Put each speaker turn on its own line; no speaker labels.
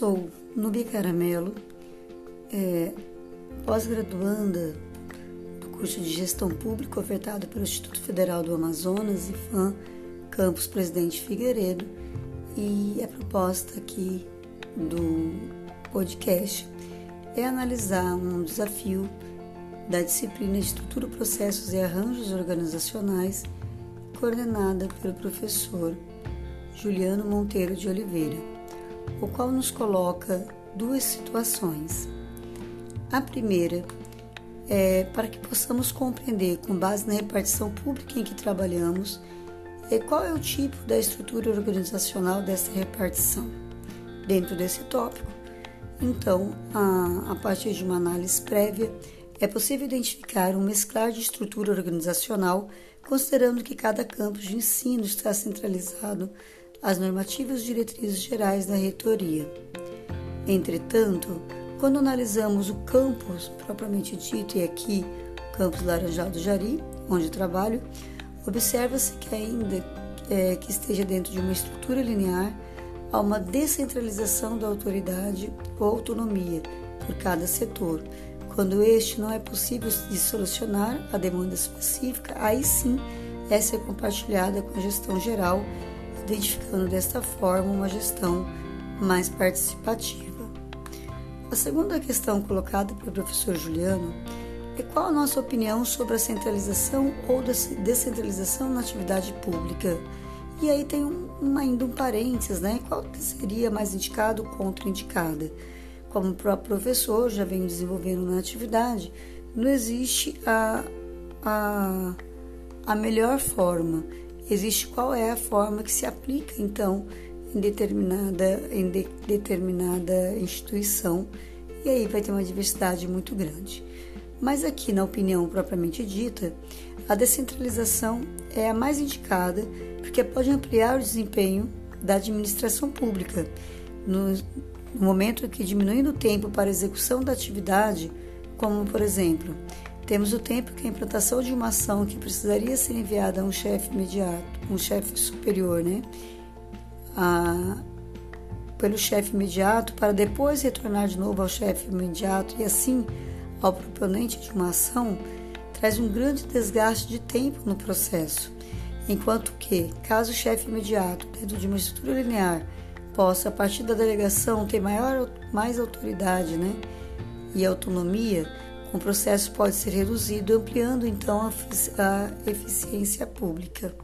sou Nubia Caramelo, é, pós-graduanda do curso de Gestão Pública ofertado pelo Instituto Federal do Amazonas e FAM Campus Presidente Figueiredo. E a proposta aqui do podcast é analisar um desafio da disciplina Estrutura, Processos e Arranjos Organizacionais, coordenada pelo professor Juliano Monteiro de Oliveira, o qual nos coloca duas situações. A primeira é para que possamos compreender, com base na repartição pública em que trabalhamos, é qual é o tipo da estrutura organizacional dessa repartição. Dentro desse tópico, então, a, a partir de uma análise prévia, é possível identificar um mesclar de estrutura organizacional, considerando que cada campus de ensino está centralizado às normativas diretrizes gerais da reitoria. Entretanto, quando analisamos o campus propriamente dito, e aqui campus Laranjal do Jari, onde trabalho, observa-se que ainda é, que esteja dentro de uma estrutura linear, há uma descentralização da autoridade ou autonomia por cada setor. Quando este não é possível de solucionar a demanda específica, aí sim essa é compartilhada com a gestão geral, identificando desta forma uma gestão mais participativa. A segunda questão colocada pelo professor Juliano é qual a nossa opinião sobre a centralização ou descentralização na atividade pública. E aí tem um, ainda um parênteses, né? Qual seria mais indicado ou contraindicada? Como o próprio professor já vem desenvolvendo na atividade, não existe a, a, a melhor forma. Existe qual é a forma que se aplica, então, em determinada, em de, determinada instituição, e aí vai ter uma diversidade muito grande. Mas aqui, na opinião propriamente dita, a descentralização é a mais indicada porque pode ampliar o desempenho da administração pública. No, no momento que diminuindo o tempo para execução da atividade, como por exemplo, temos o tempo que a implantação de uma ação que precisaria ser enviada a um chefe imediato, um chefe superior, né? A, pelo chefe imediato para depois retornar de novo ao chefe imediato e assim ao proponente de uma ação, traz um grande desgaste de tempo no processo. Enquanto que, caso o chefe imediato, dentro de uma estrutura linear, possa, a partir da delegação, ter maior, mais autoridade né, e autonomia, o processo pode ser reduzido, ampliando então a eficiência pública.